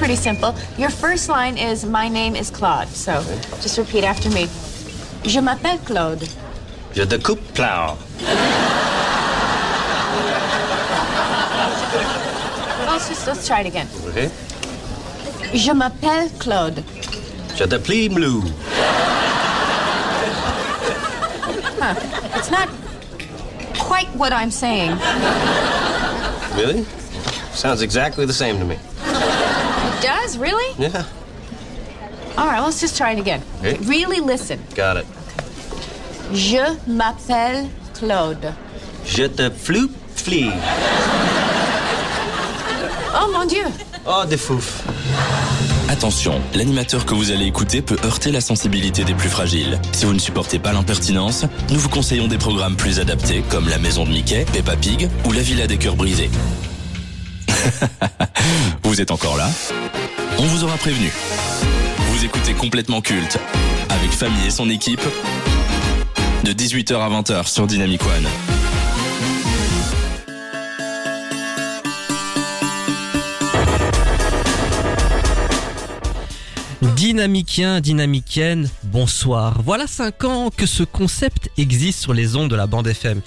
pretty simple. Your first line is My name is Claude. So just repeat after me. Je m'appelle Claude. Je te coupe plow. Let's just let's try it again. Okay. Je m'appelle Claude. Je te plie blue. It's not quite what I'm saying. Really? Sounds exactly the same to me. It does, really? Yeah. All right, let's just try it again. Okay. Really listen. Got it. Je m'appelle Claude. Je te floop flee. Oh mon Dieu. Oh, des fouf. Attention, l'animateur que vous allez écouter peut heurter la sensibilité des plus fragiles. Si vous ne supportez pas l'impertinence, nous vous conseillons des programmes plus adaptés comme La Maison de Mickey, Peppa Pig ou La Villa des Cœurs Brisés. vous êtes encore là On vous aura prévenu. Vous écoutez complètement culte avec Famille et son équipe de 18h à 20h sur Dynamic One. Dynamicien, dynamicienne, bonsoir. Voilà 5 ans que ce concept existe sur les ondes de la bande FM.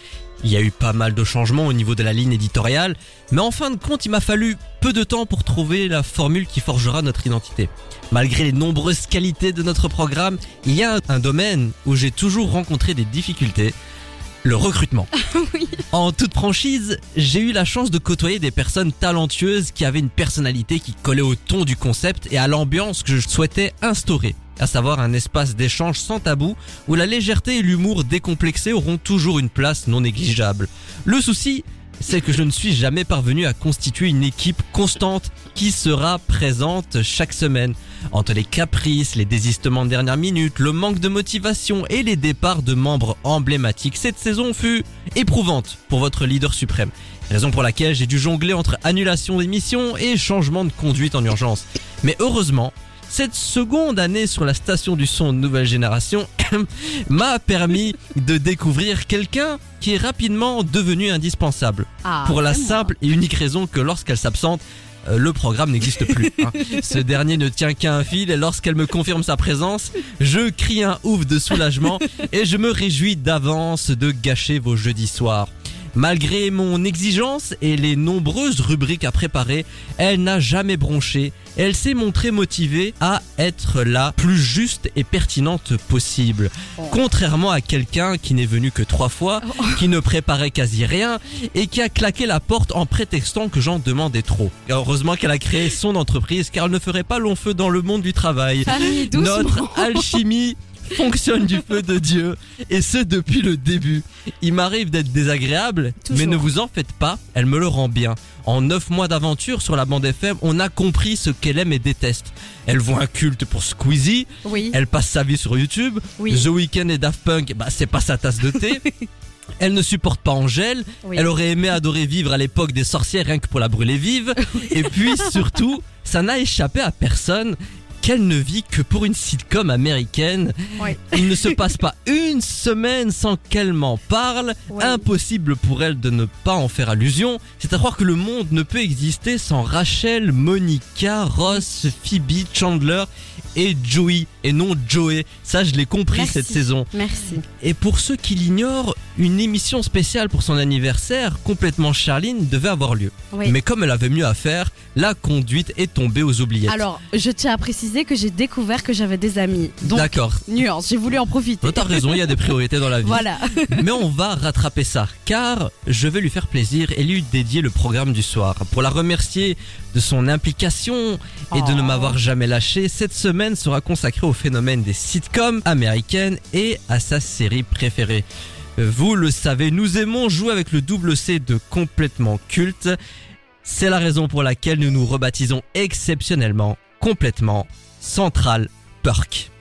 Il y a eu pas mal de changements au niveau de la ligne éditoriale, mais en fin de compte, il m'a fallu peu de temps pour trouver la formule qui forgera notre identité. Malgré les nombreuses qualités de notre programme, il y a un domaine où j'ai toujours rencontré des difficultés, le recrutement. En toute franchise, j'ai eu la chance de côtoyer des personnes talentueuses qui avaient une personnalité qui collait au ton du concept et à l'ambiance que je souhaitais instaurer, à savoir un espace d'échange sans tabou où la légèreté et l'humour décomplexé auront toujours une place non négligeable. Le souci, c'est que je ne suis jamais parvenu à constituer une équipe constante qui sera présente chaque semaine. Entre les caprices, les désistements de dernière minute, le manque de motivation et les départs de membres emblématiques, cette saison fut éprouvante pour votre leader suprême. Raison pour laquelle j'ai dû jongler entre annulation d'émissions et changement de conduite en urgence. Mais heureusement, cette seconde année sur la station du son de nouvelle génération m'a permis de découvrir quelqu'un qui est rapidement devenu indispensable. Ah, pour la simple et unique raison que lorsqu'elle s'absente, euh, le programme n'existe plus. hein. Ce dernier ne tient qu'à un fil et lorsqu'elle me confirme sa présence, je crie un ouf de soulagement et je me réjouis d'avance de gâcher vos jeudis soirs. Malgré mon exigence et les nombreuses rubriques à préparer, elle n'a jamais bronché. Elle s'est montrée motivée à être la plus juste et pertinente possible. Contrairement à quelqu'un qui n'est venu que trois fois, qui ne préparait quasi rien et qui a claqué la porte en prétextant que j'en demandais trop. Heureusement qu'elle a créé son entreprise car elle ne ferait pas long feu dans le monde du travail. Notre alchimie fonctionne du feu de Dieu et ce depuis le début. Il m'arrive d'être désagréable, mais ne vous en faites pas, elle me le rend bien. En 9 mois d'aventure sur la bande FM, on a compris ce qu'elle aime et déteste. Elle voit un culte pour Squeezie, Oui. elle passe sa vie sur YouTube, Oui. The Weeknd et Daft Punk, bah c'est pas sa tasse de thé. Elle ne supporte pas Angèle, Oui. elle aurait aimé adorer vivre à l'époque des sorcières rien que pour la brûler vive. Et puis surtout, ça n'a échappé à personne qu'elle ne vit que pour une sitcom américaine. Il ne se passe pas une semaine sans qu'elle m'en parle. Impossible pour elle de ne pas en faire allusion. C'est à croire que le monde ne peut exister sans Rachel, Monica, Ross, Phoebe, Chandler et Joey. Et non Joey. Ça, je l'ai compris Merci. cette saison. Merci. Et pour ceux qui l'ignorent, une émission spéciale pour son anniversaire, complètement Charline, devait avoir lieu. Oui. Mais comme elle avait mieux à faire, la conduite est tombée aux oubliettes. Alors, je tiens à préciser que j'ai découvert que j'avais des amis. D'accord. nuance, j'ai voulu en profiter. T'as raison, il y a des priorités dans la vie. Voilà. Mais on va rattraper ça, car je vais lui faire plaisir et lui dédier le programme du soir. Pour la remercier de son implication et de ne Oh. m'avoir jamais lâché, cette semaine sera consacrée au phénomène des sitcoms américaines et à sa série préférée. Vous le savez, nous aimons jouer avec le double C de complètement culte. C'est la raison pour laquelle nous nous rebaptisons exceptionnellement complètement Central Perk.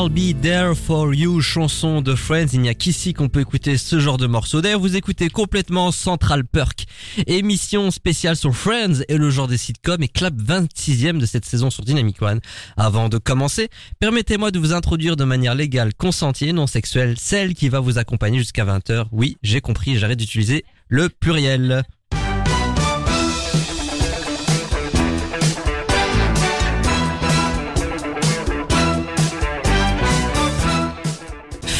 I'll Be There For You, chanson de Friends. Il n'y a qu'ici qu'on peut écouter ce genre de morceau. D'ailleurs, vous écoutez complètement Central Perk, émission spéciale sur Friends et le genre des sitcoms et clap 26e de cette saison sur Dynamic One. Avant de commencer, permettez-moi de vous introduire de manière légale, consentie et non sexuelle, celle qui va vous accompagner jusqu'à 20h. Oui, j'ai compris, j'arrête d'utiliser le pluriel.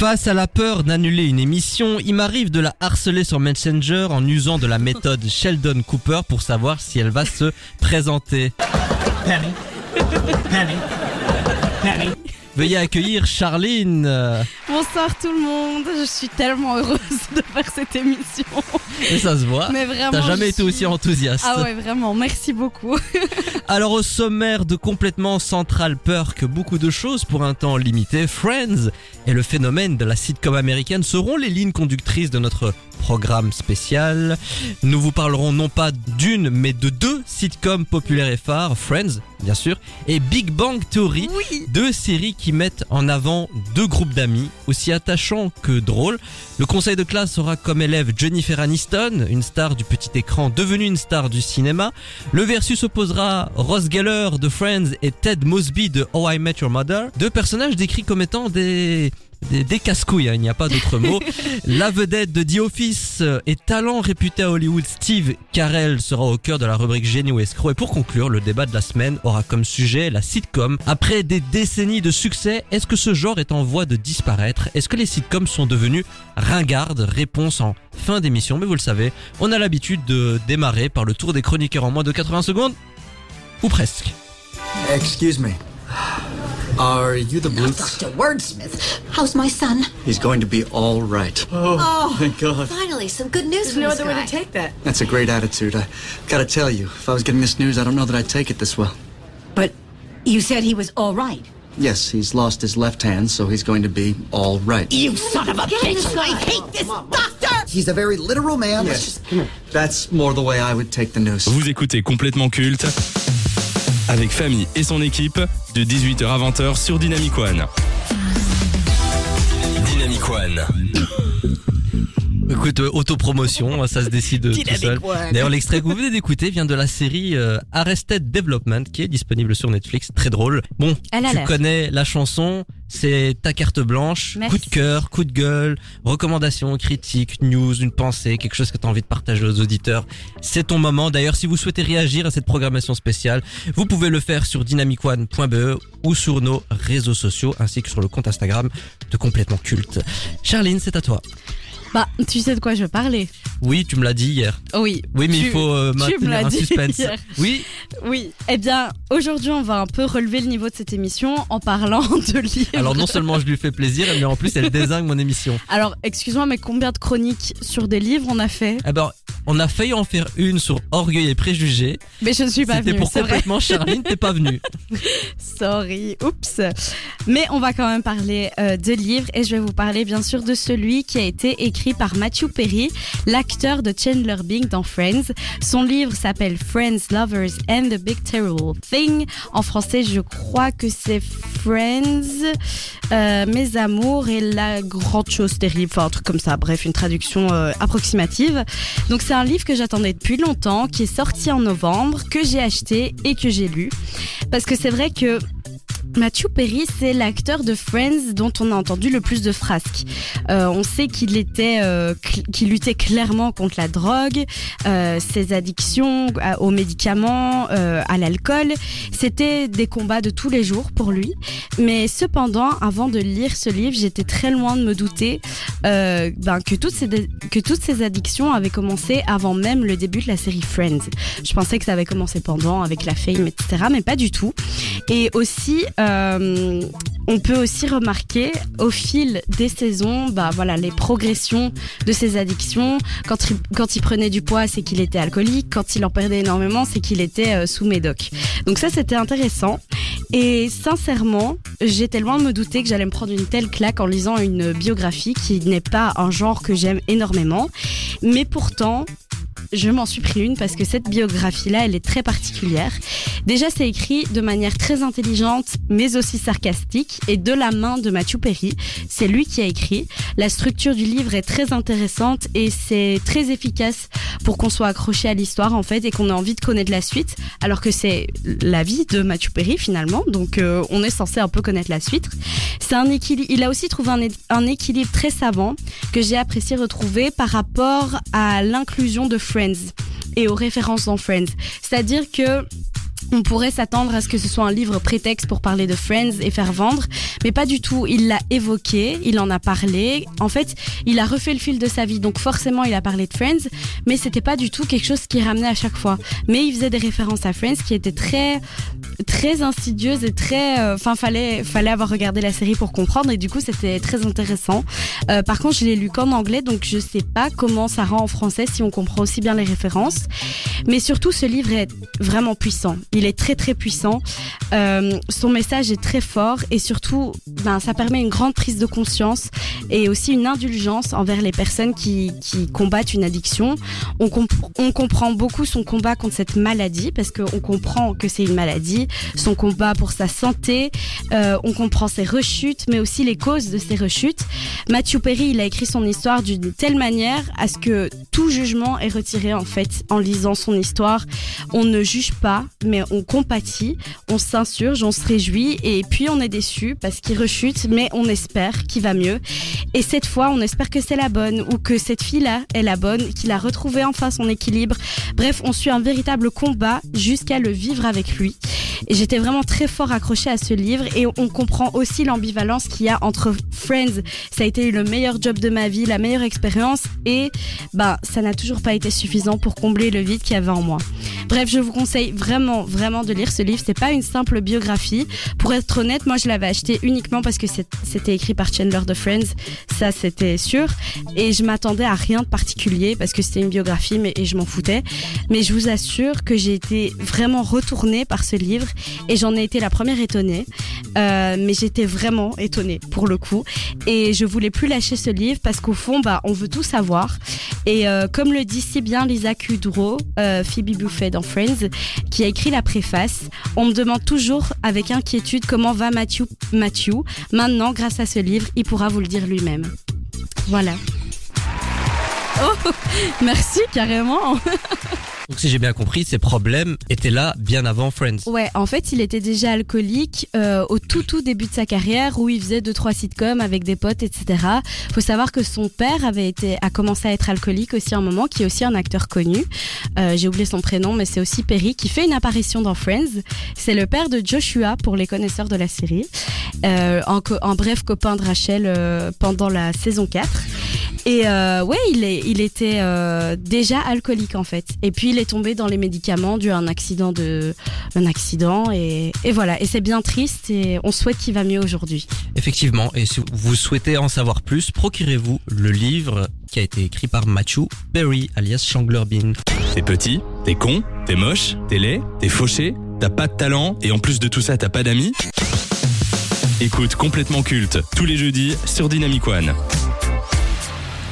Face à la peur d'annuler une émission, il m'arrive de la harceler sur Messenger en usant de la méthode Sheldon Cooper pour savoir si elle va se présenter. Veuillez accueillir Charline. Bonsoir tout le monde, je suis tellement heureuse de faire cette émission. Et ça se voit. Mais vraiment. T'as jamais été suis- aussi enthousiaste. Ah ouais, vraiment, merci beaucoup. Alors au sommaire de complètement Central Perk, beaucoup de choses pour un temps limité. Friends et le phénomène de la sitcom américaine seront les lignes conductrices de notre programme spécial. Nous vous parlerons non pas d'une mais de deux sitcoms populaires et phares, Friends bien sûr, et Big Bang Theory. Oui. Deux séries qui mettent en avant deux groupes d'amis, aussi attachants que drôles. Le conseil de classe aura comme élève Jennifer Aniston, une star du petit écran devenue une star du cinéma. Le versus opposera Ross Geller de Friends et Ted Mosby de How I Met Your Mother. Deux personnages décrits comme étant des... Des, des casse-couilles, hein, il n'y a pas d'autre mot. La vedette de The Office euh, et talent réputé à Hollywood, Steve Carell, sera au cœur de la rubrique Génie ou escroc. Et pour conclure, le débat de la semaine aura comme sujet la sitcom. Après des décennies de succès, est-ce que ce genre est en voie de disparaître? Est-ce que les sitcoms sont devenus ringardes? Réponse en fin d'émission. Mais vous le savez, on a l'habitude de démarrer par le tour des chroniqueurs en moins de 80 secondes. Ou presque. Excuse me. Are you the Bluths? Dr. Wordsmith, how's my son? He's going to be all right. Oh, Thank oh, God. finally, some good news There's from no this other way guy. to take that. That's a great attitude. I gotta tell you, if I was getting this news, I don't know that I'd take it this well. But you said he was all right. Yes, he's lost his left hand, so he's going to be all right. You son of a bitch! I hate this doctor! He's a very literal man. Yes. That's more the way I would take the news. Vous écoutez complètement culte avec Famille et son équipe de 18h à 20h sur Dynamic One. Dynamic One. Écoute, euh, autopromotion, ça se décide euh, tout seul. D'ailleurs, l'extrait que vous venez d'écouter vient de la série euh, Arrested Development, qui est disponible sur Netflix, très drôle. Bon, Elle a tu connais la chanson, c'est ta carte blanche, Merci. coup de cœur, coup de gueule, recommandation, critique, news, une pensée, quelque chose que tu as envie de partager aux auditeurs. C'est ton moment. D'ailleurs, si vous souhaitez réagir à cette programmation spéciale, vous pouvez le faire sur dynamicone.be ou sur nos réseaux sociaux, ainsi que sur le compte Instagram de Complètement Culte. Charline, c'est à toi. Bah, tu sais de quoi je veux parler Oui, tu me l'as dit hier. Oui. Oui, mais Tu- il faut euh, tu me maintenir l'as un dit suspense. hier. Oui, Oui. Eh bien, aujourd'hui, on va un peu relever le niveau de cette émission en parlant de livres. alors non seulement je lui fais plaisir, mais en plus elle désingue mon émission. Alors, excuse-moi, mais combien de chroniques sur des livres on a fait? Eh ben, on a failli en faire une sur Orgueil et Préjugés. Mais je ne suis pas C'était venue, pour c'est vrai. complètement Charline, t'es pas venue. Sorry, oups. Mais on va quand même parler euh, de livres et je vais vous parler bien sûr de celui qui a été écrit par Matthew Perry, l'acteur de Chandler Bing dans Friends. Son livre s'appelle Friends, Lovers and the Big Terrible Thing. En français, je crois que c'est Friends, euh, Mes amours et la grande chose terrible, enfin un truc comme ça. Bref, une traduction euh, approximative. Donc c'est un livre que j'attendais depuis longtemps, qui est sorti en novembre, que j'ai acheté et que j'ai lu. Parce que c'est vrai que Matthew Perry, c'est l'acteur de Friends dont on a entendu le plus de frasques. Euh, on sait qu'il était, euh, qu'il luttait clairement contre la drogue, euh, ses addictions à- aux médicaments, euh, à l'alcool. C'était des combats de tous les jours pour lui. Mais cependant, avant de lire ce livre, j'étais très loin de me douter euh, ben, que, toutes ces, que toutes ces addictions avaient commencé avant même le début de la série Friends. Je pensais que ça avait commencé pendant, avec la fame, etc. Mais pas du tout. Et aussi, euh, on peut aussi remarquer au fil des saisons, bah voilà, les progressions de ses addictions. Quand il, quand il prenait du poids, c'est qu'il était alcoolique. Quand il en perdait énormément, c'est qu'il était euh, sous médoc. Donc ça, c'était intéressant. Et sincèrement, j'étais loin de me douter que j'allais me prendre une telle claque en lisant une biographie qui n'est pas un genre que j'aime énormément. Mais pourtant, je m'en suis pris une parce que cette biographie-là, elle est très particulière. Déjà, c'est écrit de manière très intelligente, mais aussi sarcastique, et de la main de Matthew Perry. C'est lui qui a écrit. La structure du livre est très intéressante et c'est très efficace pour qu'on soit accroché à l'histoire en fait et qu'on ait envie de connaître la suite, alors que c'est la vie de Matthew Perry finalement. Donc euh, on est censé un peu connaître la suite. C'est un équilibre. Il a aussi trouvé un équilibre très savant que j'ai apprécié retrouver par rapport à l'inclusion de Et aux références dans Friends. C'est-à-dire que on pourrait s'attendre à ce que ce soit un livre prétexte pour parler de Friends et faire vendre, mais pas du tout. Il l'a évoqué, il en a parlé. En fait, il a refait le fil de sa vie, donc forcément, il a parlé de Friends, mais c'était pas du tout quelque chose qui ramenait à chaque fois. Mais il faisait des références à Friends qui étaient très, très insidieuses et très. euh, Enfin, fallait, fallait avoir regardé la série pour comprendre, et du coup, c'était très intéressant. Euh, par contre, je l'ai lu qu'en anglais, donc je sais pas comment ça rend en français si on comprend aussi bien les références. Mais surtout, ce livre est vraiment puissant. Est très très puissant. Euh, son message est très fort et surtout, ben, ça permet une grande prise de conscience et aussi une indulgence envers les personnes qui, qui combattent une addiction. On, comp- on comprend beaucoup son combat contre cette maladie parce qu'on comprend que c'est une maladie, son combat pour sa santé, euh, on comprend ses rechutes, mais aussi les causes de ces rechutes. Matthew Perry, il a écrit son histoire d'une telle manière à ce que tout jugement est retiré en fait en lisant son histoire. On ne juge pas, mais on compatit, on s'insurge, on se réjouit et puis on est déçu parce qu'il rechute, mais on espère qu'il va mieux. Et cette fois, on espère que c'est la bonne ou que cette fille-là est la bonne, qu'il a retrouvé enfin son équilibre. Bref, on suit un véritable combat jusqu'à le vivre avec lui. Et j'étais vraiment très fort accrochée à ce livre et on comprend aussi l'ambivalence qu'il y a entre Friends. Ça a été le meilleur job de ma vie, la meilleure expérience et bah ça n'a toujours pas été suffisant pour combler le vide qu'il y avait en moi. Bref, je vous conseille vraiment, vraiment de lire ce livre. C'est pas une simple biographie. Pour être honnête, moi je l'avais acheté uniquement parce que c'était écrit par Chandler de Friends. Ça, c'était sûr. Et je m'attendais à rien de particulier parce que c'était une biographie, mais et je m'en foutais. Mais je vous assure que j'ai été vraiment retournée par ce livre et j'en ai été la première étonnée. Euh, mais j'étais vraiment étonnée pour le coup. Et je voulais plus lâcher ce livre parce qu'au fond, bah, on veut tout savoir. Et euh, comme le dit si bien Lisa Kudrow, euh, Phoebe Buffet dans Qui a écrit la préface, on me demande toujours avec inquiétude comment va Matthew. Matthew. Maintenant, grâce à ce livre, il pourra vous le dire lui-même. Voilà. Oh, merci carrément. Donc si j'ai bien compris, ces problèmes étaient là bien avant Friends. Ouais, en fait, il était déjà alcoolique euh, au tout tout début de sa carrière où il faisait deux trois sitcoms avec des potes, etc. Faut savoir que son père avait été a commencé à être alcoolique aussi à un moment, qui est aussi un acteur connu. Euh, J'ai oublié son prénom, mais c'est aussi Perry qui fait une apparition dans Friends. C'est le père de Joshua pour les connaisseurs de la série, euh, en, en bref copain de Rachel euh, pendant la saison 4. Et euh, ouais, il, est, il était euh, déjà alcoolique en fait. Et puis il est tombé dans les médicaments dû à un accident de, un accident et, et voilà. Et c'est bien triste et on souhaite qu'il va mieux aujourd'hui. Effectivement, et si vous souhaitez en savoir plus, procurez-vous le livre qui a été écrit par Matthew Perry, alias Chandler Bean. T'es petit, t'es con, t'es moche, t'es laid, t'es fauché, t'as pas de talent et en plus de tout ça t'as pas d'amis? Écoute complètement culte tous les jeudis sur Dynamic One.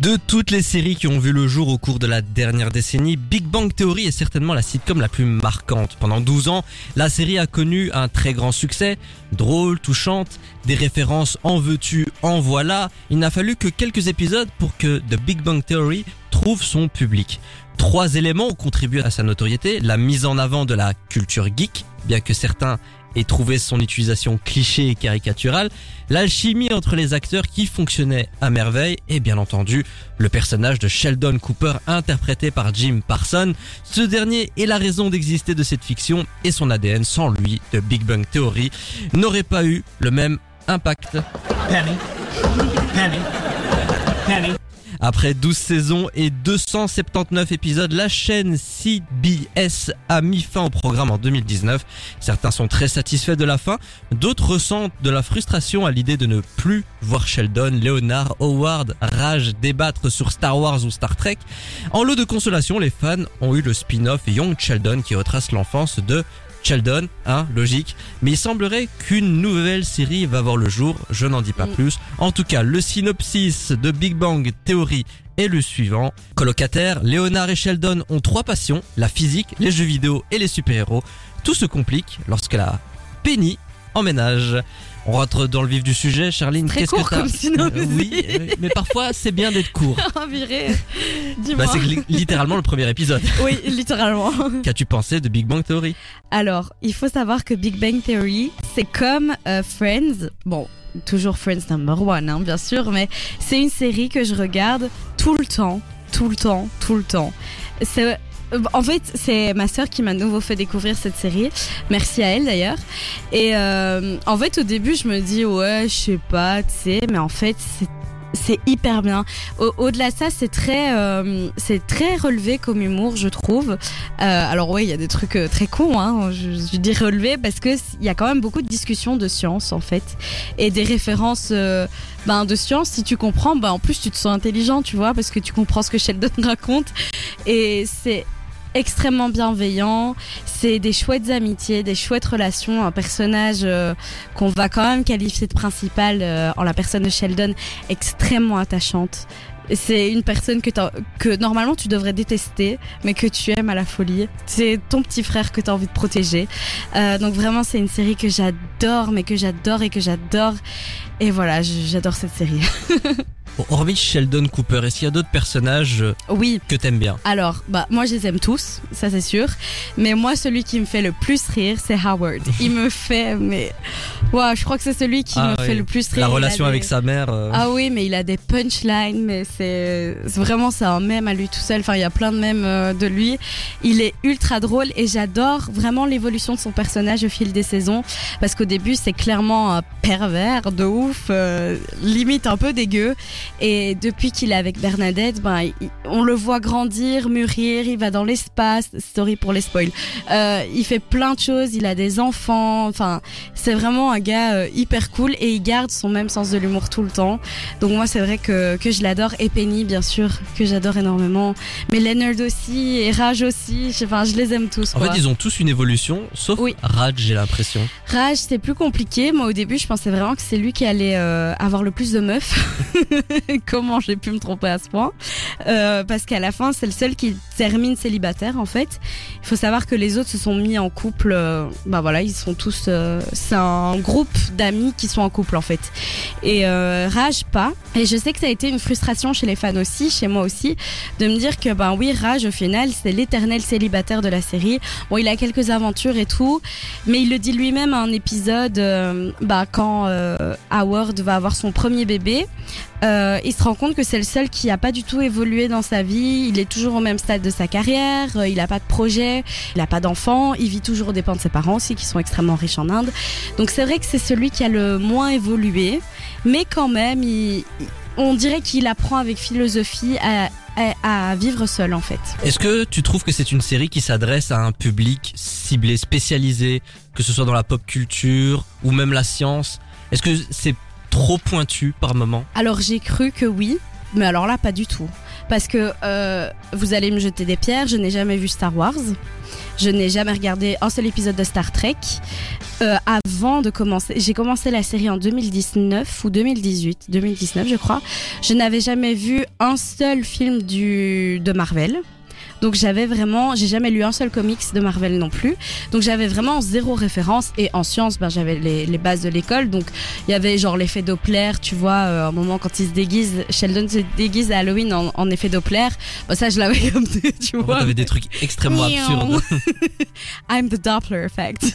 De toutes les séries qui ont vu le jour au cours de la dernière décennie, Big Bang Theory est certainement la sitcom la plus marquante. Pendant 12 ans, la série a connu un très grand succès, drôle, touchante, des références en veux-tu, en voilà. Il n'a fallu que quelques épisodes pour que The Big Bang Theory trouve son public. Trois éléments ont contribué à sa notoriété, la mise en avant de la culture geek, bien que certains aient trouvé son utilisation cliché et caricaturale, l'alchimie entre les acteurs qui fonctionnait à merveille et bien entendu le personnage de Sheldon Cooper interprété par Jim Parson. Ce dernier est la raison d'exister de cette fiction et son ADN sans lui de Big Bang Theory n'aurait pas eu le même impact. Après 12 saisons et 279 épisodes, la chaîne CBS a mis fin au programme en 2019. Certains sont très satisfaits de la fin, d'autres ressentent de la frustration à l'idée de ne plus voir Sheldon, Leonard, Howard, Raj débattre sur Star Wars ou Star Trek. En lot de consolation, les fans ont eu le spin-off Young Sheldon qui retrace l'enfance de Sheldon, hein, logique. Mais il semblerait qu'une nouvelle série va voir le jour, je n'en dis pas Mm. plus. En tout cas, le synopsis de Big Bang Theory est le suivant. Colocataires, Leonard et Sheldon ont trois passions, la physique, les jeux vidéo et les super-héros. Tout se complique lorsque la Penny emménage. On rentre dans le vif du sujet, Charline. Très Qu'est-ce court que comme. Euh, Oui, mais parfois c'est bien d'être court. Oh. Bah, c'est li- littéralement le premier épisode. Oui, littéralement. Qu'as-tu pensé de Big Bang Theory? Alors, il faut savoir que Big Bang Theory, c'est comme euh, Friends. Bon, toujours Friends number one, hein, bien sûr, mais c'est une série que je regarde tout le temps, tout le temps, tout le temps. C'est en fait, c'est ma sœur qui m'a nouveau fait découvrir cette série. Merci à elle d'ailleurs. Et euh, en fait, au début, je me dis ouais, je sais pas, tu sais, mais en fait, c'est c'est hyper bien. Au- Au-delà de ça, c'est très, euh, c'est très relevé comme humour, je trouve. Euh, alors oui, il y a des trucs euh, très cons, hein, je, je dis relevé parce que il y a quand même beaucoup de discussions de science en fait et des références euh, ben, de science. Si tu comprends, ben, en plus tu te sens intelligent, tu vois, parce que tu comprends ce que Sheldon raconte et c'est extrêmement bienveillant. C'est des chouettes amitiés, des chouettes relations. Un personnage euh, qu'on va quand même qualifier de principal euh, en la personne de Sheldon, extrêmement attachante. C'est une personne que, que normalement tu devrais détester, mais que tu aimes à la folie. C'est ton petit frère que tu as envie de protéger. Euh, donc vraiment, c'est une série que j'adore, mais que j'adore et que j'adore. Et voilà, j'adore cette série. Hormis Sheldon Cooper, est-ce qu'il y a d'autres personnages euh, Oui, que t'aimes bien? Alors, bah, moi, je les aime tous, ça c'est sûr. Mais moi, celui qui me fait le plus rire, c'est Howard. Il me fait, mais. Ouah, je crois que c'est celui qui Ah me oui. fait le plus rire. La relation des- avec sa mère. euh, Ah oui, mais il a des punchlines, mais c'est vraiment c'est un mème à lui tout seul. Enfin, il y a plein de mèmes euh, de lui. Il est ultra drôle et j'adore vraiment l'évolution de son personnage au fil des saisons parce qu'au début c'est clairement un pervers de ouf, euh, limite un peu dégueu. Et depuis qu'il est avec Bernadette, ben il- on le voit grandir, mûrir. Il va dans l'espace. Sorry pour les spoils. Euh, il fait plein de choses. Il a des enfants. Enfin, c'est vraiment un gars euh, hyper cool et il garde son même sens de l'humour tout le temps. Donc moi c'est vrai que, que je l'adore et Penny bien sûr que j'adore énormément. Mais Leonard aussi et Raj aussi. Enfin je les aime tous. En quoi. fait, ils ont tous une évolution, sauf Oui. Raj, j'ai l'impression. Raj c'est plus compliqué. Moi au début je pensais vraiment que c'est lui qui allait euh, avoir le plus de meufs. Comment j'ai pu me tromper à ce point Euh, Parce qu'à la fin c'est le seul qui termine célibataire en fait. Il faut savoir que les autres se sont mis en couple. euh, bah voilà ils sont tous. euh, c'est un groupe d'amis qui sont en couple en fait. Et euh, Raj pas. Et je sais que ça a été une frustration chez les fans aussi, chez moi aussi, de me dire que ben oui Raj au final c'est l'éternel célibataire de la série. Bon il a quelques aventures et tout, mais il le dit lui-même à un épisode, euh, bah, quand Howard va avoir son premier bébé, euh, il se rend compte que c'est le seul qui a pas du tout évolué dans sa vie. Il est toujours au même stade de sa carrière, euh, il a pas de projet, il a pas d'enfant, il vit toujours aux dépens de ses parents aussi qui sont extrêmement riches en Inde. Donc c'est vrai que c'est celui qui a le moins évolué, mais quand même, on dirait qu'il apprend avec philosophie à- à vivre seul en fait. Est-ce que tu trouves que c'est une série qui s'adresse à un public ciblé, spécialisé, que ce soit dans la pop culture ou même la science? Est-ce que c'est trop pointu par moment Alors j'ai cru que oui, mais alors là pas du tout. Parce que euh, vous allez me jeter des pierres, je n'ai jamais vu Star Wars. Je n'ai jamais regardé un seul épisode de Star Trek. Euh, avant de commencer, j'ai commencé la série en 2019 ou 2018, 2019 je crois. Je n'avais jamais vu un seul film du de Marvel. Donc j'avais vraiment, j'ai jamais lu un seul comics de Marvel non plus. Donc j'avais vraiment zéro référence. Et en sciences, ben, j'avais les, les bases de l'école. Donc il y avait genre l'effet Doppler, tu vois, euh, un moment quand il se déguise, Sheldon se déguise à Halloween en, en effet Doppler. Bah, ça je l'avais comme tu vois. t'avais des trucs extrêmement absurdes. I'm the Doppler effect.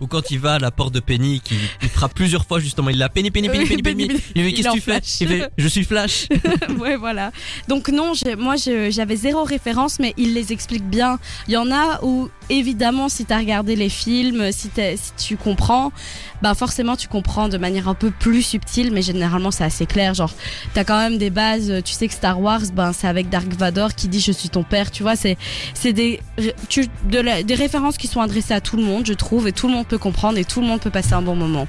Ou quand il va à la porte de Penny, qui il frappe plusieurs fois justement, il l'a Penny, Penny, Penny, Penny, Penny. Il fait qu'est-ce est que tu fais? Il fait je suis Flash. ouais, voilà. Donc non, moi j'avais zéro référence, mais il les explique bien. Il y en a où, évidemment, si tu as regardé les films, si, tu comprends, bah forcément tu comprends de manière un peu plus subtile, mais généralement c'est assez clair. Genre, t'as quand même des bases. Tu sais que Star Wars, ben c'est avec Dark Vador qui dit je suis ton père. Tu vois, c'est c'est des ré- tu, de la- des références qui sont adressées à tout le monde, je trouve, et tout le monde peut comprendre et tout le monde peut passer un bon moment.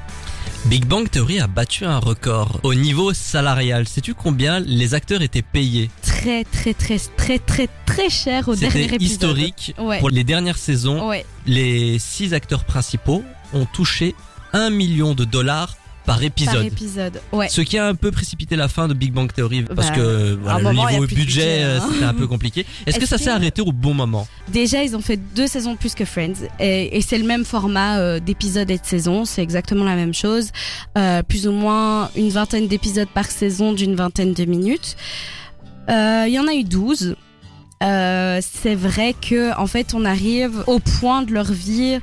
Big Bang Theory a battu un record au niveau salarial. Sais-tu combien les acteurs étaient payés Très très très très très très cher au dernier épisode. historique. Ouais. Pour les dernières saisons, Ouais. les six acteurs principaux ont touché 1 million de dollars par Par épisode. épisode. Ouais. Ce qui a un peu précipité la fin de Big Bang Theory parce Bah, que à voilà, le niveau budget, budget, euh, hein. c'était un peu compliqué. Est-ce que ça s'est arrêté au bon moment? Déjà, ils ont fait deux saisons plus que Friends. Et, et c'est le même format euh, d'épisodes et de saisons. C'est exactement la même chose. Euh, plus ou moins une vingtaine d'épisodes par saison d'une vingtaine de minutes. Euh, Il y en a eu 12. Euh, c'est vrai que en fait on arrive au point de leur vie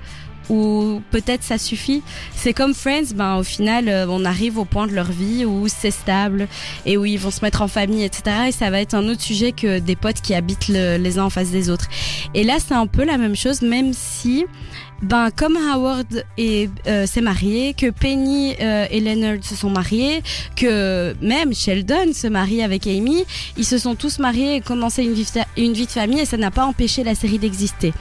où peut-être ça suffit. C'est comme Friends, ben au final euh, on arrive au point de leur vie où c'est stable et où ils vont se mettre en famille, etc. Et ça va être un autre sujet que des potes qui habitent le- les uns en face des autres. Et là c'est un peu la même chose, même si ben comme Howard euh, s'est marié, que Penny euh, et Leonard se sont mariés, que même Sheldon se marie avec Amy, ils se sont tous mariés et commencé une vie, une vie de famille et ça n'a pas empêché la série d'exister.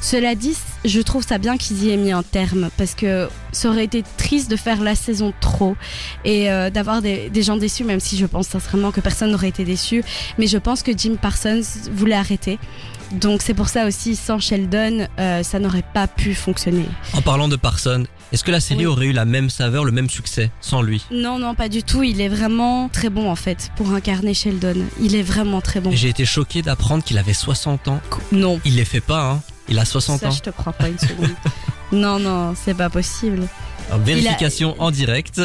Cela dit, je trouve ça bien qu'ils y aient mis un terme parce que ça aurait été triste de faire la saison trop et euh, d'avoir des, des gens déçus, même si je pense sincèrement que personne n'aurait été déçu. Mais je pense que Jim Parsons voulait arrêter. Donc c'est pour ça aussi, sans Sheldon, euh, ça n'aurait pas pu fonctionner. En parlant de Parson, est-ce que la série Oui. aurait eu la même saveur, le même succès sans lui? Non, non, pas du tout. Il est vraiment très bon en fait pour incarner Sheldon. Il est vraiment très bon. J'ai été choqué d'apprendre qu'il avait 60 ans. Non. Il les fait pas, hein. Il a 60 Ça, ans. je te crois pas une seconde. non, non, c'est pas possible. Alors, vérification en direct.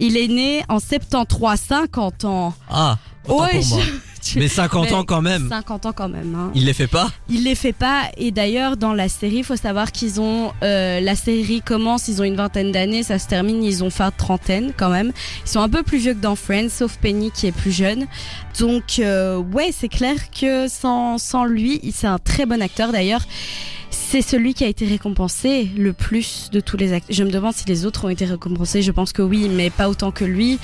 Il est né en 73, 50 ans. Ah, Ouais, pour moi. je- Mais 50 ans quand même. 50 ans quand même. Hein. Il les fait pas Il les fait pas. Et d'ailleurs, dans la série, il faut savoir qu'ils ont. euh, la série commence, ils ont une vingtaine d'années, ça se termine, ils ont fin de trentaine quand même. Ils sont un peu plus vieux que dans Friends, sauf Penny qui est plus jeune. Donc, euh, ouais, c'est clair que sans, sans lui, il- c'est un très bon acteur d'ailleurs. C'est celui qui a été récompensé le plus de tous les acteurs. Je me demande si les autres ont été récompensés. Je pense que oui, mais pas autant que lui.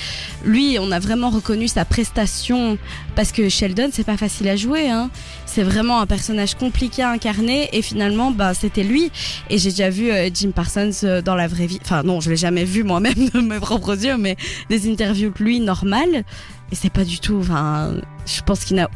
Lui, on a vraiment reconnu sa prestation parce que Sheldon, c'est pas facile à jouer. Hein. C'est vraiment un personnage compliqué à incarner et finalement, bah, c'était lui. Et j'ai déjà vu euh, Jim Parsons euh, dans la vraie vie. Enfin, non, je l'ai jamais vu moi-même de mes propres yeux, mais des interviews de lui normales. Et c'est pas du tout. Enfin, je pense qu'il n'a.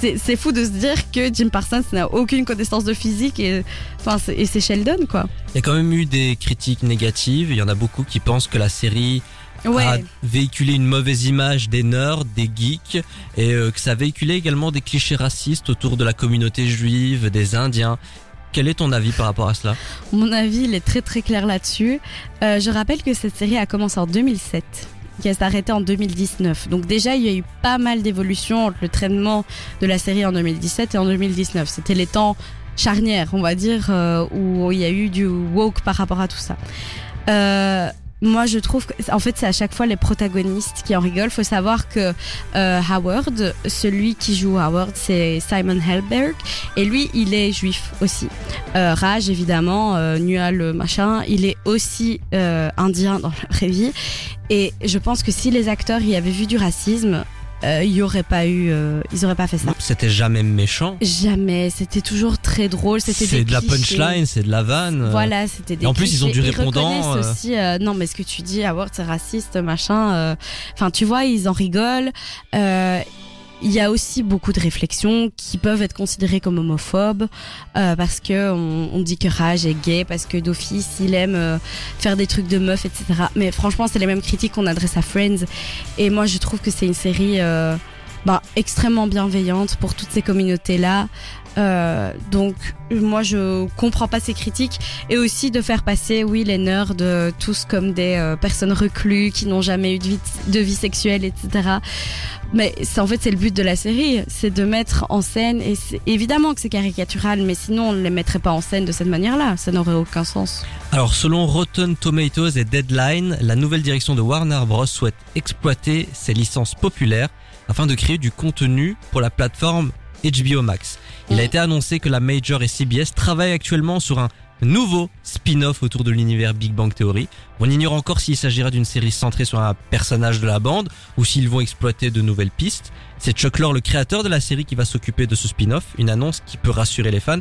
C'est fou de se dire que Jim Parsons n'a aucune connaissance de physique et enfin, et c'est Sheldon quoi. Il y a quand même eu des critiques négatives. Il y en a beaucoup qui pensent que la série Ouais. a véhiculé une mauvaise image des nerds, des geeks, et euh, que ça véhiculait également des clichés racistes autour de la communauté juive, des Indiens. Quel est ton avis par rapport à cela? Mon avis, il est très très clair là-dessus. Euh, je rappelle que cette série a commencé en 2007 qui s'est arrêtée en 2019. Donc déjà, il y a eu pas mal d'évolutions entre le traitement de la série en 2017 et en 2019. C'était les temps charnières, on va dire, euh, où il y a eu du woke par rapport à tout ça. Euh, moi, je trouve que, en fait, c'est à chaque fois les protagonistes qui en rigolent. Faut savoir que euh, Howard, celui qui joue Howard, c'est Simon Helberg, et lui, il est juif aussi. Euh, Raj, évidemment, euh, Nual, machin, il est aussi euh, indien dans la vraie vie. Et je pense que si les acteurs y avaient vu du racisme, il y aurait pas eu, euh, ils auraient pas fait ça. C'était jamais méchant. Jamais, c'était toujours très drôle. C'était C'est de la punchline, c'est de la vanne. Voilà, c'était des Et en plus, ils ont du répondant, euh. aussi, euh, non, mais ce que tu dis, Howard, c'est raciste, machin. euh, Enfin, tu vois, ils en rigolent. Il y a aussi beaucoup de réflexions qui peuvent être considérées comme homophobes euh, parce que on, dit que Raj est gay parce que d'office il aime euh, faire des trucs de meuf etc. Mais franchement c'est les mêmes critiques qu'on adresse à Friends et moi je trouve que c'est une série euh, bah, extrêmement bienveillante pour toutes ces communautés là Euh, donc moi je comprends pas ces critiques et aussi de faire passer oui les nerds euh, tous comme des euh, personnes reclus qui n'ont jamais eu de vie, sexuelle etc. Mais en fait c'est le but de la série, c'est de mettre en scène et évidemment que c'est caricatural mais sinon on ne les mettrait pas en scène de cette manière-là, ça n'aurait aucun sens. Alors selon Rotten Tomatoes et Deadline, la nouvelle direction de Warner Bros souhaite exploiter ses licences populaires afin de créer du contenu pour la plateforme HBO Max. Il a été annoncé que la Major et CBS travaillent actuellement sur un nouveau spin-off autour de l'univers Big Bang Theory. On ignore encore s'il s'agira d'une série centrée sur un personnage de la bande ou s'ils vont exploiter de nouvelles pistes. C'est Chuck Lorre, le créateur de la série, qui va s'occuper de ce spin-off, une annonce qui peut rassurer les fans.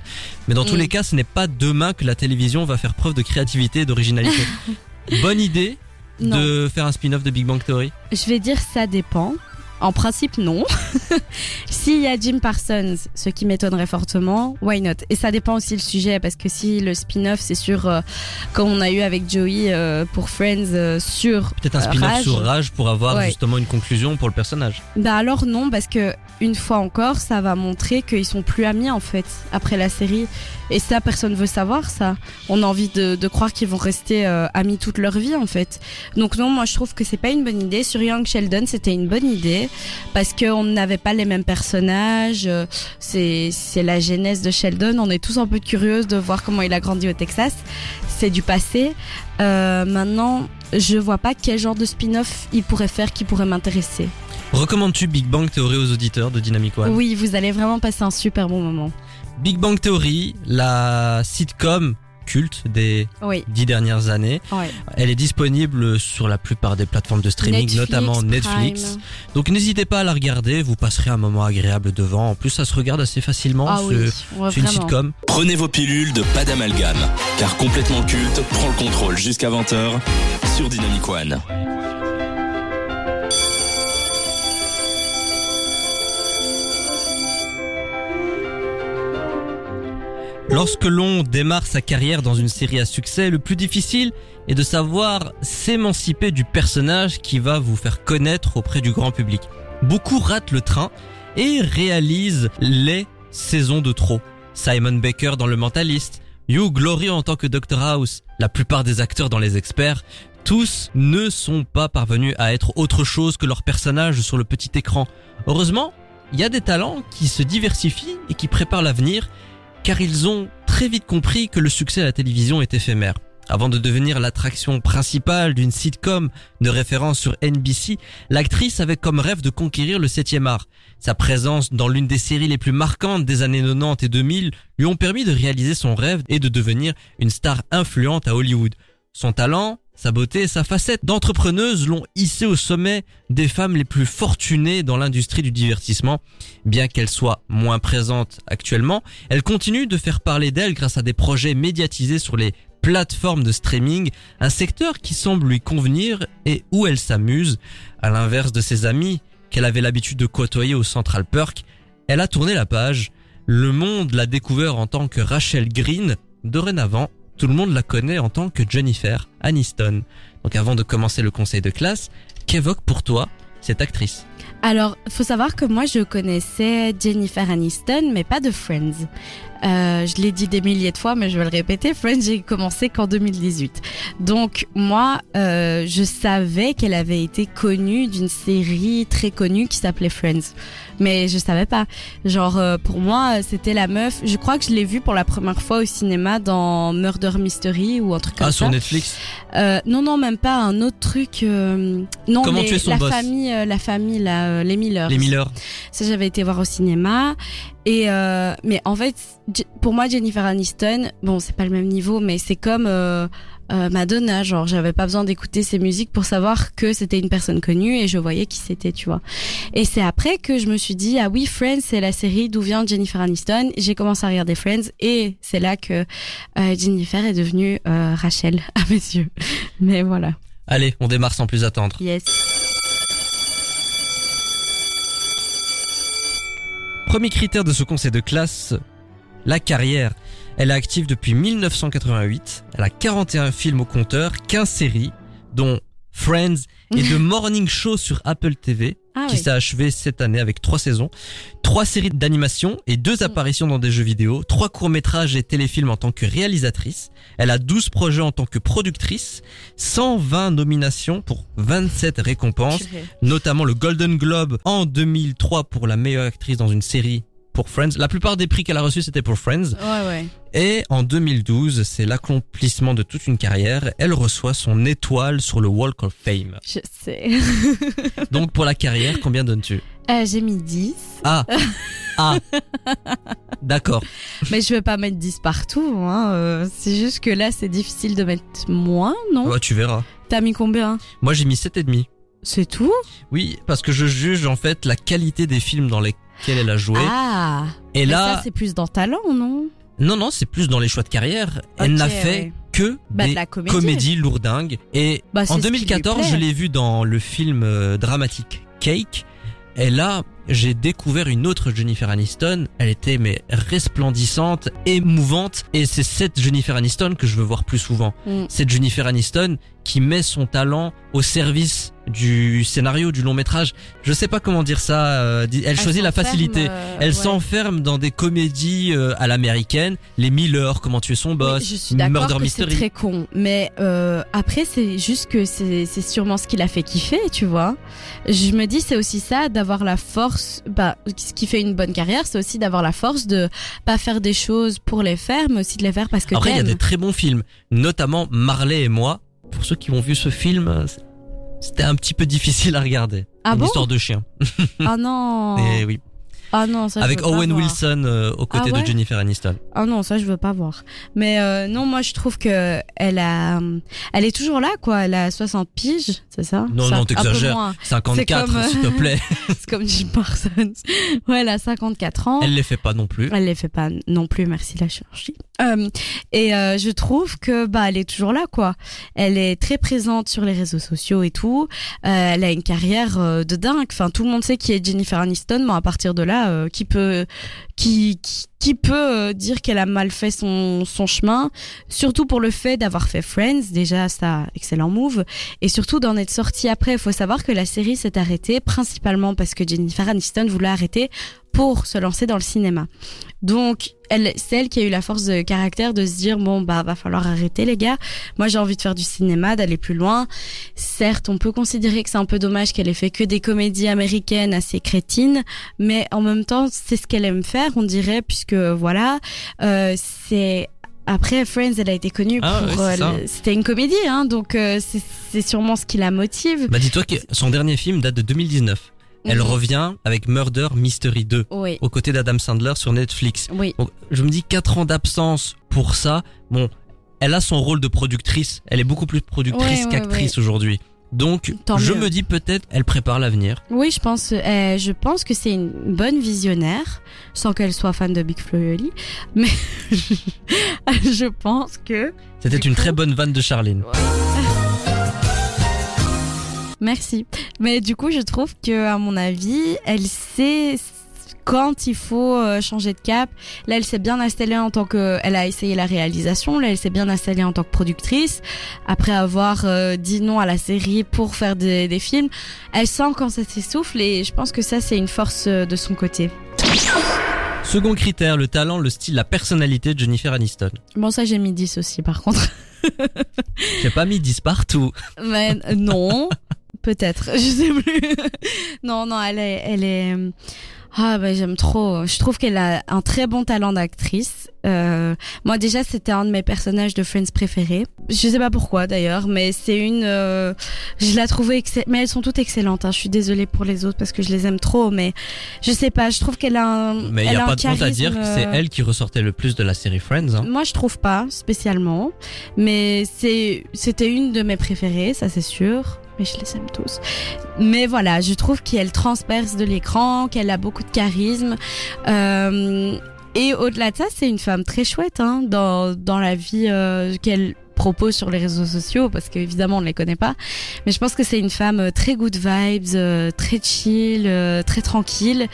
Mais dans tous Mm. les cas, ce n'est pas demain que la télévision va faire preuve de créativité et d'originalité. Bonne idée Non. de faire un spin-off de Big Bang Theory? Je vais dire ça dépend. En principe, non. S'il y a Jim Parsons, ce qui m'étonnerait fortement, why not? Et ça dépend aussi le sujet, parce que si le spin-off, c'est sur, euh, comme on a eu avec Joey euh, pour Friends, euh, sur Peut-être un spin-off sur Rage pour avoir Ouais. justement une conclusion pour le personnage. Bah alors non, parce que une fois encore, ça va montrer qu'ils sont plus amis en fait après la série. Et ça, personne veut savoir ça. On a envie de, de croire qu'ils vont rester euh, amis toute leur vie en fait. Donc non, moi je trouve que c'est pas une bonne idée. Sur Young Sheldon, c'était une bonne idée parce qu'on n'avait pas les mêmes personnages. C'est c'est la genèse de Sheldon. On est tous un peu curieux de voir comment il a grandi au Texas. C'est du passé. Euh, maintenant, je vois pas quel genre de spin-off il pourrait faire qui pourrait m'intéresser. Recommandes-tu Big Bang Theory aux auditeurs de Dynamic One? Oui, vous allez vraiment passer un super bon moment. Big Bang Theory, la sitcom culte des Oui, dix dernières années. Elle est disponible sur la plupart des plateformes de streaming, Netflix, notamment Netflix. Prime. Donc n'hésitez pas à la regarder, vous passerez un moment agréable devant. En plus, ça se regarde assez facilement. Ah c'est- oui, ouais, c'est une sitcom. Prenez vos pilules de pas d'amalgame, car complètement culte prend le contrôle jusqu'à 20h sur Dynamic One. Lorsque l'on démarre sa carrière dans une série à succès, le plus difficile est de savoir s'émanciper du personnage qui va vous faire connaître auprès du grand public. Beaucoup ratent le train et réalisent les saisons de trop. Simon Baker dans Le Mentaliste, Hugh Glory en tant que Dr House, la plupart des acteurs dans Les Experts, tous ne sont pas parvenus à être autre chose que leur personnage sur le petit écran. Heureusement, il y a des talents qui se diversifient et qui préparent l'avenir car ils ont très vite compris que le succès à la télévision est éphémère. Avant de devenir l'attraction principale d'une sitcom de référence sur NBC, l'actrice avait comme rêve de conquérir le 7e art. Sa présence dans l'une des séries les plus marquantes des années 90 et 2000 lui ont permis de réaliser son rêve et de devenir une star influente à Hollywood. Son talent, sa beauté et sa facette d'entrepreneuse l'ont hissée au sommet des femmes les plus fortunées dans l'industrie du divertissement. Bien qu'elle soit moins présente actuellement, elle continue de faire parler d'elle grâce à des projets médiatisés sur les plateformes de streaming, un secteur qui semble lui convenir et où elle s'amuse. À l'inverse de ses amis qu'elle avait l'habitude de côtoyer au Central Perk, elle a tourné la page. Le monde l'a découvert en tant que Rachel Green. Dorénavant, tout le monde la connaît en tant que Jennifer Aniston. Donc avant de commencer le conseil de classe, qu'évoque pour toi cette actrice? Alors, faut savoir que moi, je connaissais Jennifer Aniston, mais pas de Friends. Euh, je l'ai dit des milliers de fois, mais je vais le répéter. Friends, j'ai commencé qu'en 2018. Donc, moi, euh, je savais qu'elle avait été connue d'une série très connue qui s'appelait Friends. Mais je savais pas. Genre, euh, pour moi, c'était la meuf. Je crois que je l'ai vue pour la première fois au cinéma dans Murder Mystery ou un truc comme Ah, ça. sur Netflix Euh, non, non, même pas un autre truc. euh, non, Comment tuer son la boss famille, euh, la famille, là, euh, les Miller. Les Miller. Ça, j'avais été voir au cinéma. Et euh, mais en fait, pour moi, Jennifer Aniston, bon, c'est pas le même niveau, mais c'est comme euh, Madonna. Genre, j'avais pas besoin d'écouter ses musiques pour savoir que c'était une personne connue et je voyais qui c'était, tu vois. Et c'est après que je me suis dit, ah oui, Friends, c'est la série d'où vient Jennifer Aniston. J'ai commencé à regarder Friends et c'est là que Jennifer est devenue Rachel à mes yeux. Mais voilà. Allez, on démarre sans plus attendre. Yes. Premier critère de ce conseil de classe, la carrière. Elle est active depuis 1988. Elle a 41 films au compteur, 15 séries, dont Friends et The Morning Show sur Apple TV. Ah qui oui. s'est achevée cette année avec trois saisons, trois séries d'animation et deux Mm. apparitions dans des jeux vidéo, trois courts-métrages et téléfilms en tant que réalisatrice. Elle a 12 projets en tant que productrice, 120 nominations pour 27 récompenses, notamment le Golden Globe en 2003 pour la meilleure actrice dans une série pour Friends. La plupart des prix qu'elle a reçus c'était pour Friends. Ouais, ouais. Et en 2012, c'est l'accomplissement de toute une carrière. Elle reçoit son étoile sur le Walk of Fame. Je sais. Donc pour la carrière, combien donnes-tu? Euh, J'ai mis 10. Ah Ah D'accord. Mais je vais pas mettre 10 partout. Hein. euh, c'est juste que là, c'est difficile de mettre moins, non? Ouais, tu verras. T'as mis combien? Moi j'ai mis 7,5. C'est tout? Oui, parce que je juge en fait la qualité des films dans lesquels elle a joué. Ah Et Mais là, ça, c'est plus dans talent, non? Non, non, c'est plus dans les choix de carrière. Elle n'a fait ouais. que Bah, de des la comédie. comédies lourdingues. Et Bah, en ce qui lui 2014, plaît. je l'ai vue dans le film euh, dramatique Cake. Et là, j'ai découvert une autre Jennifer Aniston. Elle était mais resplendissante, émouvante. Et c'est cette Jennifer Aniston que je veux voir plus souvent. Mm. Cette Jennifer Aniston qui met son talent au service du scénario, du long métrage. Je sais pas comment dire ça. euh, Elle, Elle choisit la facilité. euh, Elle ouais. s'enferme dans des comédies euh, à l'américaine. Les Miller, comment tuer son boss, Oui, je suis d'accord Murder que c'est Mystery. très con, mais euh, après c'est juste que c'est c'est sûrement ce qui l'a fait kiffer, tu vois. Je me dis c'est aussi ça d'avoir la force, bah ce qui fait une bonne carrière, c'est aussi d'avoir la force de pas faire des choses pour les faire, mais aussi de les faire parce que Après, il y a des très bons films, notamment Marley et moi. Pour ceux qui ont vu ce film, c'était un petit peu difficile à regarder. Ah Une bon histoire de chien. Ah non. Et oui. Ah non, ça je Avec veux pas Owen voir. Wilson euh, aux côtés Ah ouais de Jennifer Aniston. Ah non, ça je veux pas voir. Mais euh, non, moi je trouve que elle a, elle est toujours là quoi. Elle a 60 piges, c'est ça? Non, Ça, non, un peu t'exagères. moins. 54, C'est comme, euh, s'il te plaît. C'est comme Jim Parsons. Ouais, elle a 54 ans. Elle les fait pas non plus. Elle les fait pas non plus, merci la chirurgie. Euh, et euh, je trouve que bah elle est toujours là quoi. Elle est très présente sur les réseaux sociaux et tout. Euh, elle a une carrière euh, de dingue. Enfin tout le monde sait qui est Jennifer Aniston, mais à partir de là, euh, qui peut qui qui, qui peut euh, dire qu'elle a mal fait son son chemin, surtout pour le fait d'avoir fait Friends. Déjà ça excellent move et surtout d'en être sorti après. Il faut savoir que la série s'est arrêtée principalement parce que Jennifer Aniston voulait arrêter pour se lancer dans le cinéma. Donc, elle, c'est elle qui a eu la force de caractère de se dire bon bah va falloir arrêter les gars. Moi j'ai envie de faire du cinéma, d'aller plus loin. Certes, on peut considérer que c'est un peu dommage qu'elle ait fait que des comédies américaines assez crétines, mais en même temps c'est ce qu'elle aime faire, on dirait, puisque voilà, euh, c'est après, Friends, elle a été connue Ah pour. ouais, euh, C'était une comédie, hein, donc euh, c'est sûrement ce qui la motive. Bah dis-toi que son dernier film date de 2019. Elle Mhm. revient avec Murder Mystery 2 Oui, aux côtés d'Adam Sandler sur Netflix. oui. Donc, je me dis 4 ans d'absence pour ça. Bon, elle a son rôle de productrice. Elle est beaucoup plus productrice Ouais, ouais, qu'actrice aujourd'hui. Donc, Tant je mieux. me dis peut-être, elle prépare l'avenir. Oui, je pense, euh, je pense que c'est une bonne visionnaire, sans qu'elle soit fan de Big Flo et Oli, mais je pense que. C'était une coup- très bonne vanne de Charline. Merci. Mais du coup, je trouve que, à mon avis, elle sait quand il faut euh, changer de cap. Là, elle s'est bien installée en tant que, elle a essayé la réalisation. Là, elle s'est bien installée en tant que productrice. Après avoir euh, dit non à la série pour faire des, des films, elle sent quand ça s'essouffle et je pense que ça, c'est une force euh, de son côté. Second critère, le talent, le style, la personnalité de Jennifer Aniston. Bon, ça, j'ai mis 10 aussi, par contre. J'ai pas mis 10 partout. Mais non, peut-être, je sais plus. non, non, elle est, elle est. Ah bah j'aime trop. Je trouve qu'elle a un très bon talent d'actrice. Euh, moi déjà c'était un de mes personnages de Friends préférés. Je sais pas pourquoi d'ailleurs, mais c'est une. euh, je la trouvais excellente. Mais elles sont toutes excellentes. Hein. Je suis désolée pour les autres parce que je les aime trop, mais je sais pas. Je trouve qu'elle a un. Mais il y a pas de honte à dire que c'est euh, elle qui ressortait le plus de la série Friends. Hein. moi, je trouve pas spécialement, mais c'est c'était une de mes préférées, ça c'est sûr. Mais je les aime tous. Mais voilà, je trouve qu'elle transperce de l'écran, qu'elle a beaucoup de charisme. Euh, et au-delà de ça, c'est une femme très chouette hein, dans dans la vie euh, qu'elle propose sur les réseaux sociaux parce qu'évidemment on ne les connaît pas mais je pense que c'est une femme euh, très good vibes euh, très chill euh, très tranquille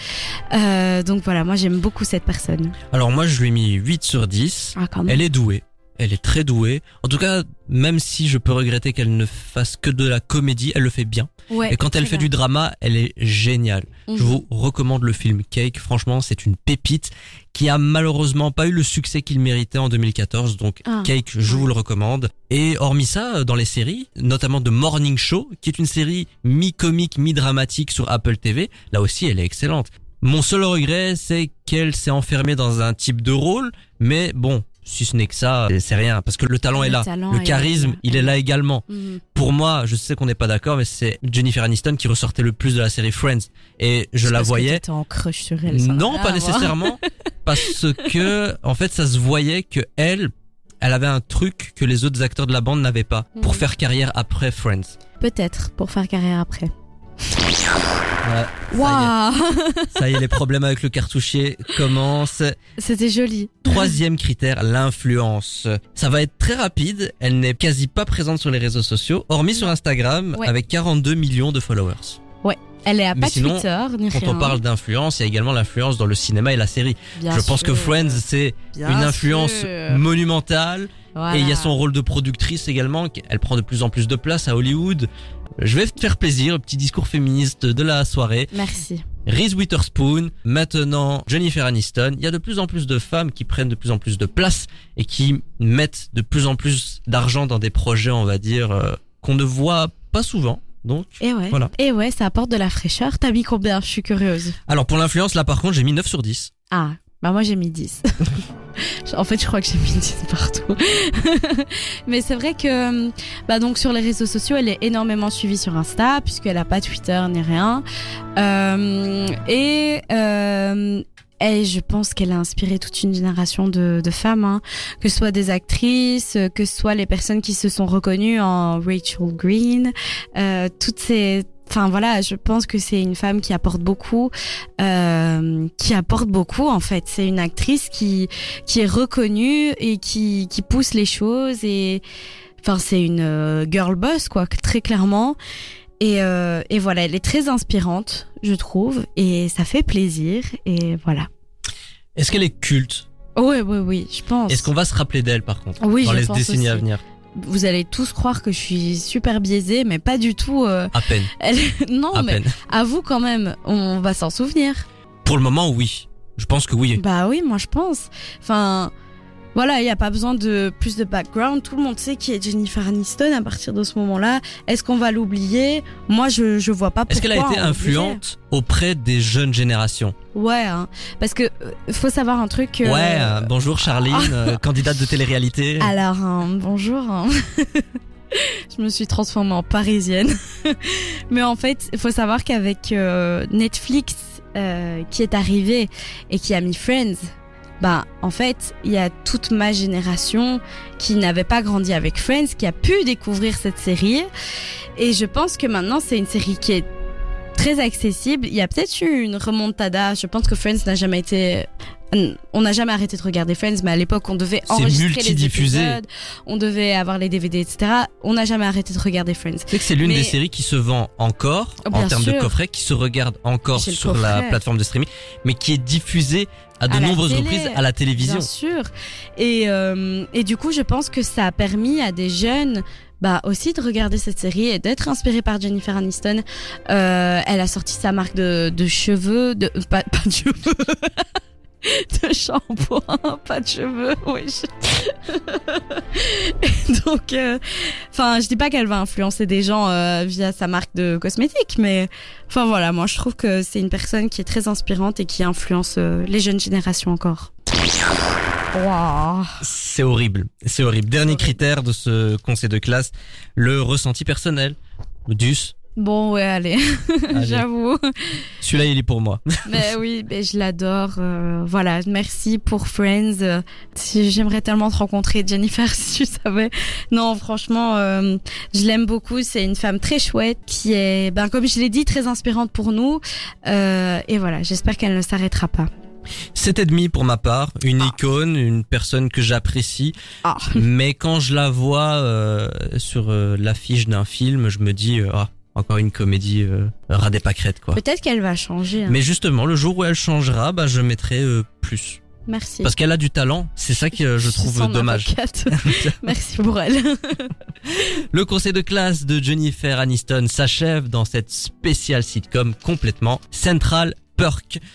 Euh, donc voilà moi j'aime beaucoup cette personne Alors moi je lui ai mis 8 sur 10. ah quand même Elle est douée. Elle est très douée. En tout cas, même si je peux regretter qu'elle ne fasse que de la comédie, elle le fait bien. Ouais, Et quand elle fait du drama, elle est géniale. Je Mhm. vous recommande le film Cake. Franchement, c'est une pépite qui a malheureusement pas eu le succès qu'il méritait en 2014. Donc Ah, Cake, je vous le recommande. Et hormis ça, dans les séries, notamment The Morning Show, qui est une série mi-comique, mi-dramatique sur Apple TV, là aussi, elle est excellente. Mon seul regret, c'est qu'elle s'est enfermée dans un type de rôle, mais bon, si ce n'est que ça, c'est rien, parce que le talent Le est là, talent le est charisme, là. il est là également. Mhm. Pour moi, je sais qu'on n'est pas d'accord, mais c'est Jennifer Aniston qui ressortait le plus de la série Friends. Et je la parce que voyais. t'étais en crush sur elle. Non, pas voir. nécessairement, parce que en fait, ça se voyait que elle, elle avait un truc que les autres acteurs de la bande n'avaient pas pour Mhm. faire carrière après Friends. Peut-être, pour faire carrière après. Ouais, Waouh ça y est, les problèmes avec le cartouchier commencent. C'était joli. Troisième critère, l'influence. Ça va être très rapide. Elle n'est quasi pas présente sur les réseaux sociaux, hormis sur Instagram, Ouais. avec 42 millions de followers. Elle est à Mais pas sinon, Twitter, ni Quand rien. on parle d'influence, il y a également l'influence dans le cinéma et la série. Bien Je pense que. Friends, c'est une influence sûr. monumentale. Voilà. Et il y a son rôle de productrice également. Elle prend de plus en plus de place à Hollywood. Je vais te faire plaisir, petit discours féministe de la soirée. Merci. Reese Witherspoon, maintenant Jennifer Aniston. Il y a de plus en plus de femmes qui prennent de plus en plus de place et qui mettent de plus en plus d'argent dans des projets, on va dire, euh, qu'on ne voit pas souvent. Donc, Et ouais. Voilà. Et ouais, ça apporte de la fraîcheur. T'as mis combien? Je suis curieuse. alors pour l'influence, là par contre, j'ai mis 9 sur 10. Ah, bah moi j'ai mis 10. en fait, je crois que j'ai mis 10 partout. Mais c'est vrai que bah donc sur les réseaux sociaux, elle est énormément suivie sur Insta puisqu'elle a pas Twitter ni rien. Euh, et euh, et je pense qu'elle a inspiré toute une génération de, de femmes, hein, que ce soit des actrices, que ce soit les personnes qui se sont reconnues en Rachel Green, euh, toutes ces Enfin voilà, je pense que c'est une femme qui apporte beaucoup, euh, qui apporte beaucoup en fait. C'est une actrice qui qui est reconnue et qui qui pousse les choses et enfin c'est une euh, girl boss quoi, très clairement. Et euh, et voilà, elle est très inspirante, je trouve, et ça fait plaisir et voilà. Est-ce qu'elle est culte? Oui oui oui, je pense. Est-ce qu'on va se rappeler d'elle par contre? Oui, dans je les pense décennies à venir Vous allez tous croire que je suis super biaisée, mais pas du tout. euh, À peine, elle- Non, à mais peine. à vous quand même, on va s'en souvenir. Pour le moment, oui. Je pense que oui. Bah oui, moi je pense. Enfin, voilà, il n'y a pas besoin de plus de background. Tout le monde sait qui est Jennifer Aniston à partir de ce moment-là. Est-ce qu'on va l'oublier? Moi, je je vois pas pourquoi. Est-ce qu'elle a été influente auprès des jeunes générations? Ouais, hein. parce que euh, faut savoir un truc. euh, Ouais, euh, bonjour Charline, candidate de télé-réalité. Alors, hein, bonjour. hein. Je me suis transformée en parisienne. Mais en fait, il faut savoir qu'avec Netflix qui est arrivé et qui a mis Friends, bah en fait, il y a toute ma génération qui n'avait pas grandi avec Friends, qui a pu découvrir cette série. Et je pense que maintenant, c'est une série qui est très accessible. Il y a peut-être eu une remontada. Je pense que Friends n'a jamais été on n'a jamais arrêté de regarder Friends, mais à l'époque, on devait C'est enregistrer les épisodes, on devait avoir les DVD, etc. On n'a jamais arrêté de regarder Friends. Tu sais que c'est l'une Mais- des séries qui se vend encore Oh, en termes de coffret, qui se regarde encore sur la plateforme de streaming, mais qui est diffusée à de À nombreuses télé. reprises à la télévision. Bien sûr. Et, euh, et du coup, je pense que ça a permis à des jeunes bah aussi de regarder cette série et d'être inspiré par Jennifer Aniston. Euh, elle a sorti sa marque de, de cheveux, de pas, pas de cheveux, de shampoing, pas de cheveux. Oui. Et Donc, euh, enfin, je dis pas qu'elle va influencer des gens euh, via sa marque de cosmétiques, mais enfin voilà, moi je trouve que c'est une personne qui est très inspirante et qui influence euh, les jeunes générations encore. Waouh. C'est horrible, c'est horrible. Dernier critère de ce conseil de classe, le ressenti personnel. Dus, Bon, ouais, allez, Allez. j'avoue. celui-là il est pour moi. Mais oui, mais je l'adore. euh, voilà, merci pour Friends. J'aimerais tellement te rencontrer, Jennifer, si tu savais. Non, franchement, euh, je l'aime beaucoup. C'est une femme très chouette qui est, ben, comme je l'ai dit, très inspirante pour nous. Euh, et voilà, j'espère qu'elle ne s'arrêtera pas. Et demi pour ma part, une icône, une personne que j'apprécie. Ah. Mais quand je la vois euh, sur euh, l'affiche d'un film, je me dis ah encore une comédie euh, ras des pâquerettes quoi. Peut-être qu'elle va changer. hein. Mais justement, le jour où elle changera, bah je mettrai euh, plus. Merci. Parce qu'elle a du talent, c'est ça que je trouve Son dommage. Merci pour elle. Le conseil de classe de Jennifer Aniston s'achève dans cette spéciale sitcom complètement Central Perk.